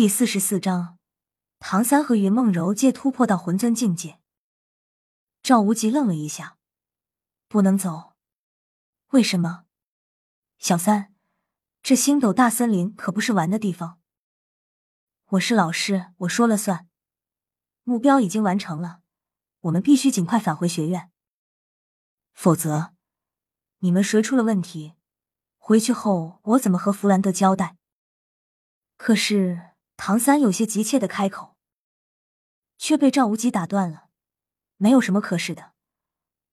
第四十四章，唐三和云梦柔皆突破到魂尊境界。赵无极愣了一下，不能走，为什么？小三，这星斗大森林可不是玩的地方。我是老师，我说了算。目标已经完成了，我们必须尽快返回学院，否则你们谁出了问题，回去后我怎么和弗兰德交代？可是。唐三有些急切的开口，却被赵无极打断了。没有什么可是的，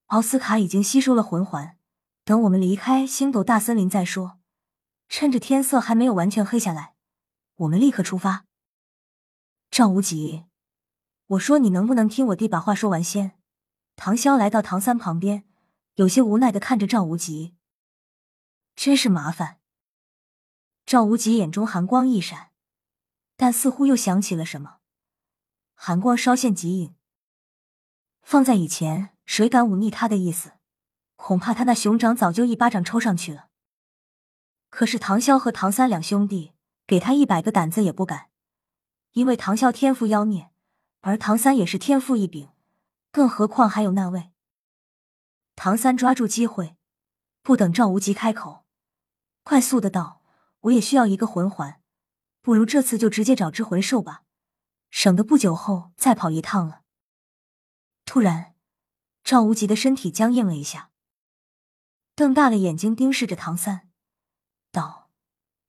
奥斯卡已经吸收了魂环，等我们离开星斗大森林再说。趁着天色还没有完全黑下来，我们立刻出发。赵无极，我说你能不能听我弟把话说完先？唐潇来到唐三旁边，有些无奈的看着赵无极，真是麻烦。赵无极眼中寒光一闪。但似乎又想起了什么，寒光稍现即隐。放在以前，谁敢忤逆他的意思，恐怕他那熊掌早就一巴掌抽上去了。可是唐潇和唐三两兄弟，给他一百个胆子也不敢，因为唐潇天赋妖孽，而唐三也是天赋异禀，更何况还有那位。唐三抓住机会，不等赵无极开口，快速的道：“我也需要一个魂环。”不如这次就直接找只魂兽吧，省得不久后再跑一趟了。突然，赵无极的身体僵硬了一下，瞪大了眼睛盯视着唐三，道：“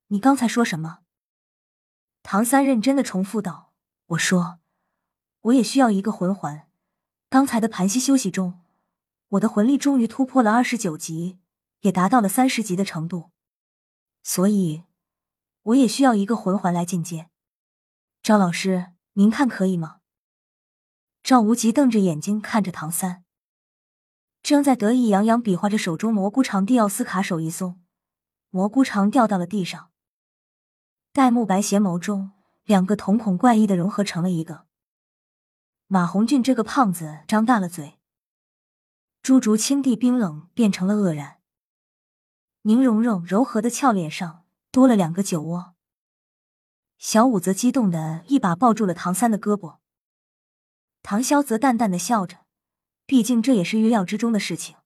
你刚才说什么？”唐三认真的重复道：“我说，我也需要一个魂环。刚才的盘膝休息中，我的魂力终于突破了二十九级，也达到了三十级的程度，所以。”我也需要一个魂环来进阶，赵老师，您看可以吗？赵无极瞪着眼睛看着唐三，正在得意洋洋比划着手中蘑菇长蒂奥斯卡手一松，蘑菇长掉到了地上。戴沐白邪眸中两个瞳孔怪异的融合成了一个。马红俊这个胖子张大了嘴，朱竹清帝冰冷变成了愕然，宁荣荣柔和的俏脸上。多了两个酒窝，小五则激动的一把抱住了唐三的胳膊，唐潇则淡淡的笑着，毕竟这也是预料之中的事情。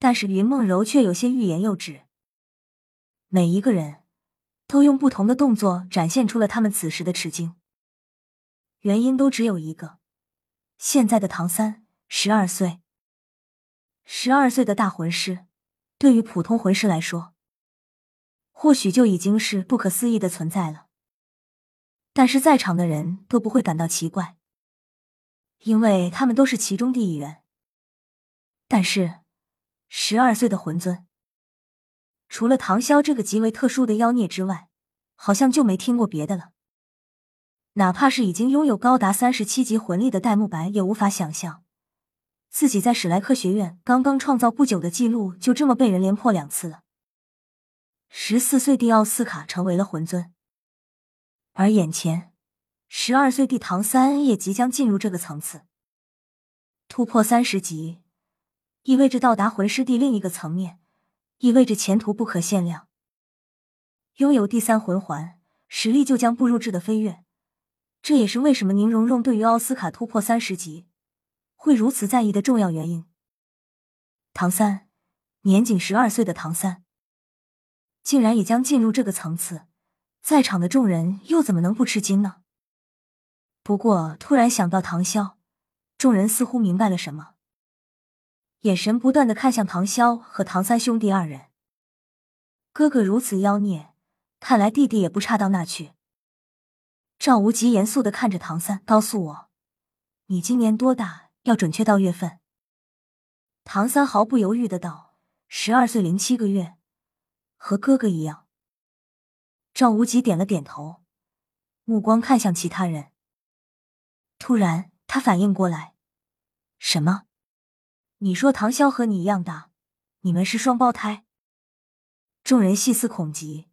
但是云梦柔却有些欲言又止，每一个人都用不同的动作展现出了他们此时的吃惊，原因都只有一个：现在的唐三十二岁，十二岁的大魂师，对于普通魂师来说。或许就已经是不可思议的存在了，但是在场的人都不会感到奇怪，因为他们都是其中的一员。但是，十二岁的魂尊，除了唐潇这个极为特殊的妖孽之外，好像就没听过别的了。哪怕是已经拥有高达三十七级魂力的戴沐白，也无法想象，自己在史莱克学院刚刚创造不久的记录，就这么被人连破两次了。十四岁的奥斯卡成为了魂尊，而眼前十二岁的唐三也即将进入这个层次，突破三十级，意味着到达魂师的另一个层面，意味着前途不可限量。拥有第三魂环，实力就将步入质的飞跃。这也是为什么宁荣荣对于奥斯卡突破三十级会如此在意的重要原因。唐三，年仅十二岁的唐三。竟然也将进入这个层次，在场的众人又怎么能不吃惊呢？不过突然想到唐潇，众人似乎明白了什么，眼神不断的看向唐潇和唐三兄弟二人。哥哥如此妖孽，看来弟弟也不差到那去。赵无极严肃的看着唐三，告诉我，你今年多大？要准确到月份。唐三毫不犹豫的道：“十二岁零七个月。”和哥哥一样，赵无极点了点头，目光看向其他人。突然，他反应过来，什么？你说唐潇和你一样大，你们是双胞胎？众人细思恐极。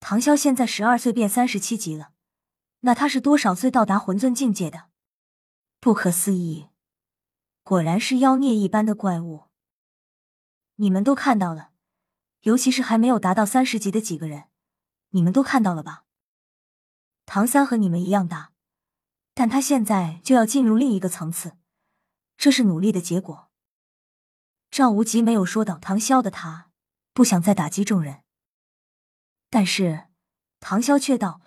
唐潇现在十二岁，变三十七级了，那他是多少岁到达魂尊境界的？不可思议，果然是妖孽一般的怪物。你们都看到了。尤其是还没有达到三十级的几个人，你们都看到了吧？唐三和你们一样大，但他现在就要进入另一个层次，这是努力的结果。赵无极没有说到唐潇的他不想再打击众人，但是唐潇却道：“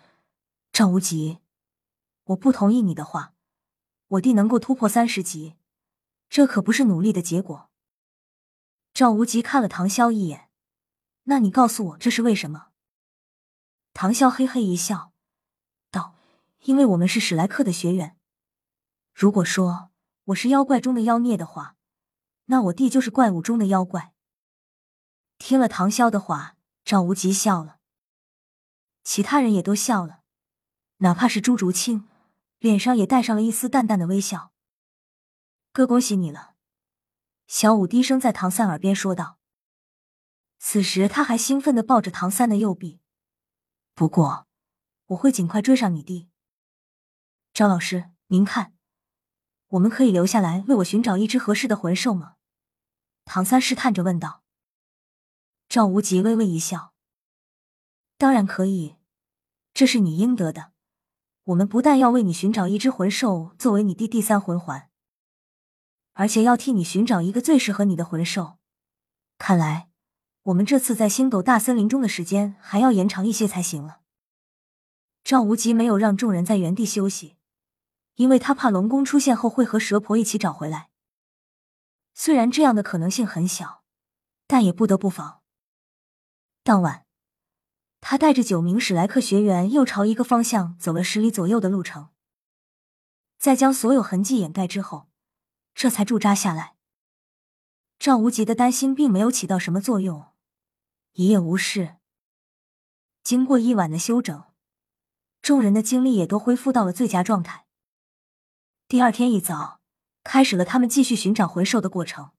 赵无极，我不同意你的话，我弟能够突破三十级，这可不是努力的结果。”赵无极看了唐潇一眼，那你告诉我这是为什么？唐潇嘿嘿一笑。道因为我们是史莱克的学员，如果说我是妖怪中的妖孽的话，那我弟就是怪物中的妖怪。听了唐潇的话，赵无极笑了，其他人也都笑了，哪怕是朱竹清，脸上也带上了一丝淡淡的微笑。哥，恭喜你了！小五低声在唐三耳边说道。此时他还兴奋的抱着唐三的右臂。不过，我会尽快追上你弟。赵老师，您看，我们可以留下来为我寻找一只合适的魂兽吗？唐三试探着问道。赵无极微微一笑：“当然可以，这是你应得的。我们不但要为你寻找一只魂兽作为你弟第三魂环，而且要替你寻找一个最适合你的魂兽。看来，我们这次在星斗大森林中的时间还要延长一些才行了。”赵无极没有让众人在原地休息。因为他怕龙宫出现后会和蛇婆一起找回来，虽然这样的可能性很小，但也不得不防。当晚，他带着九名史莱克学员又朝一个方向走了十里左右的路程，在将所有痕迹掩盖之后，这才驻扎下来。赵无极的担心并没有起到什么作用，一夜无事。经过一晚的休整，众人的精力也都恢复到了最佳状态。第二天一早，开始了他们继续寻找魂兽的过程。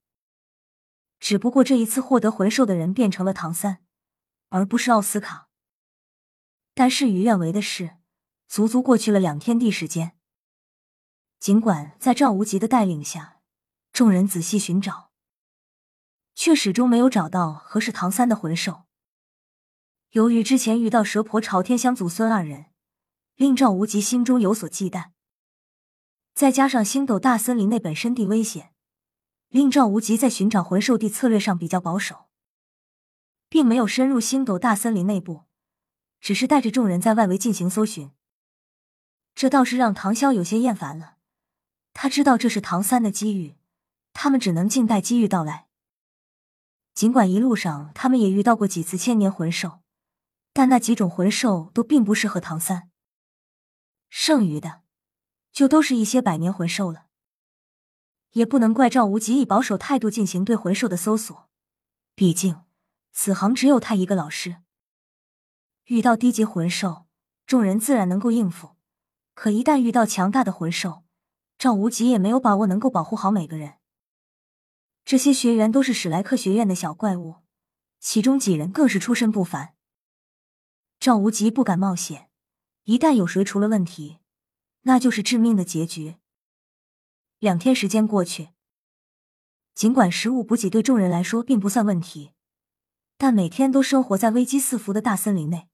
只不过这一次获得魂兽的人变成了唐三，而不是奥斯卡。但事与愿违的是，足足过去了两天地时间。尽管在赵无极的带领下，众人仔细寻找，却始终没有找到合适唐三的魂兽。由于之前遇到蛇婆朝天香祖孙二人，令赵无极心中有所忌惮。再加上星斗大森林内本身地危险，令赵无极在寻找魂兽地策略上比较保守，并没有深入星斗大森林内部，只是带着众人在外围进行搜寻。这倒是让唐潇有些厌烦了。他知道这是唐三的机遇，他们只能静待机遇到来。尽管一路上他们也遇到过几次千年魂兽，但那几种魂兽都并不适合唐三。剩余的。就都是一些百年魂兽了，也不能怪赵无极以保守态度进行对魂兽的搜索，毕竟此行只有他一个老师。遇到低级魂兽，众人自然能够应付；可一旦遇到强大的魂兽，赵无极也没有把握能够保护好每个人。这些学员都是史莱克学院的小怪物，其中几人更是出身不凡。赵无极不敢冒险，一旦有谁出了问题。那就是致命的结局。两天时间过去，尽管食物补给对众人来说并不算问题，但每天都生活在危机四伏的大森林内，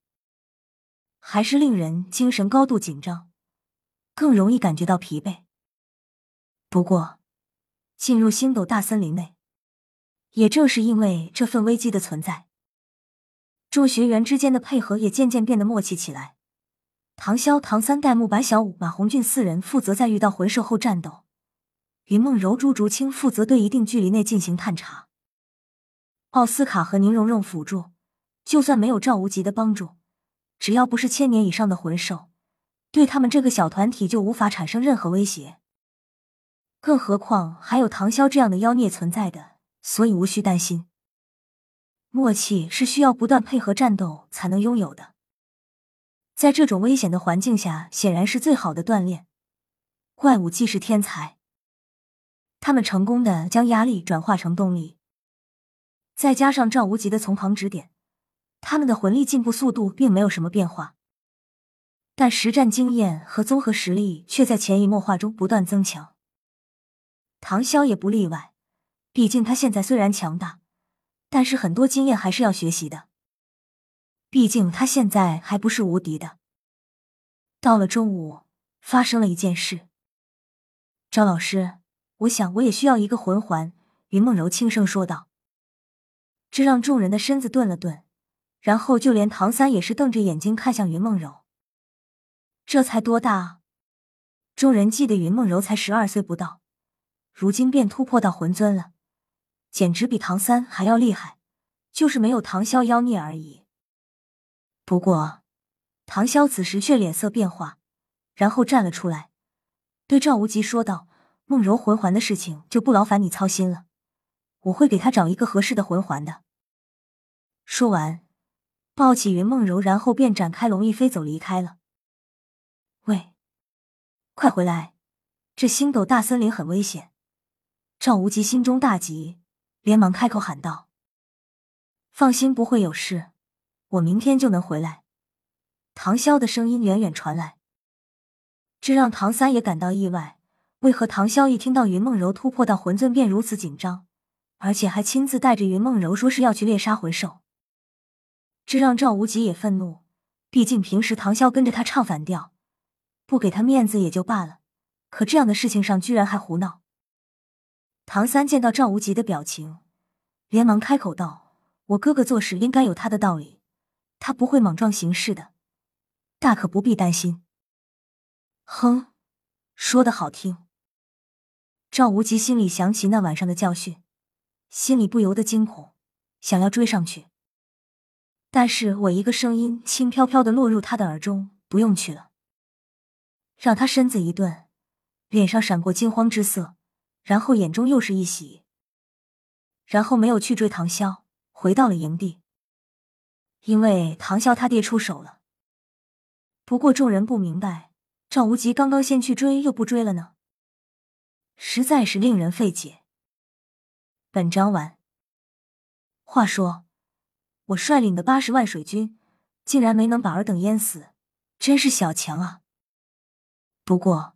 还是令人精神高度紧张，更容易感觉到疲惫。不过，进入星斗大森林内，也正是因为这份危机的存在，众学员之间的配合也渐渐变得默契起来。唐潇、唐三、戴沐白、小五、马红俊四人负责在遇到魂兽后战斗，云梦柔、朱竹清负责对一定距离内进行探查，奥斯卡和宁荣荣辅助。就算没有赵无极的帮助，只要不是千年以上的魂兽，对他们这个小团体就无法产生任何威胁。更何况还有唐潇这样的妖孽存在的，所以无需担心。默契是需要不断配合战斗才能拥有的。在这种危险的环境下，显然是最好的锻炼。怪物既是天才，他们成功的将压力转化成动力，再加上赵无极的从旁指点，他们的魂力进步速度并没有什么变化，但实战经验和综合实力却在潜移默化中不断增强。唐潇也不例外，毕竟他现在虽然强大，但是很多经验还是要学习的。毕竟他现在还不是无敌的。到了中午，发生了一件事。张老师，我想我也需要一个魂环。云梦柔轻声说道。这让众人的身子顿了顿，然后就连唐三也是瞪着眼睛看向云梦柔。这才多大？众人记得云梦柔才十二岁不到，如今便突破到魂尊了，简直比唐三还要厉害，就是没有唐潇妖孽而已。不过，唐潇此时却脸色变化，然后站了出来，对赵无极说道：“梦柔魂环的事情就不劳烦你操心了，我会给他找一个合适的魂环的。”说完，抱起云梦柔，然后便展开龙翼飞走离开了。喂，快回来！这星斗大森林很危险。赵无极心中大急，连忙开口喊道：“放心，不会有事。”我明天就能回来。唐潇的声音远远传来，这让唐三也感到意外。为何唐潇一听到云梦柔突破到魂尊便如此紧张，而且还亲自带着云梦柔说是要去猎杀魂兽？这让赵无极也愤怒。毕竟平时唐潇跟着他唱反调，不给他面子也就罢了，可这样的事情上居然还胡闹。唐三见到赵无极的表情，连忙开口道：“我哥哥做事应该有他的道理。”他不会莽撞行事的，大可不必担心。哼，说的好听。赵无极心里想起那晚上的教训，心里不由得惊恐，想要追上去。但是我一个声音轻飘飘的落入他的耳中：“不用去了。”让他身子一顿，脸上闪过惊慌之色，然后眼中又是一喜，然后没有去追唐潇，回到了营地。因为唐潇他爹出手了，不过众人不明白，赵无极刚刚先去追又不追了呢，实在是令人费解。本章完。话说，我率领的八十万水军竟然没能把尔等淹死，真是小强啊！不过，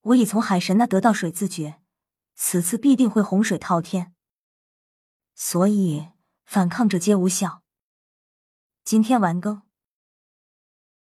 我已从海神那得到水字诀，此次必定会洪水滔天，所以反抗者皆无效。今天完更。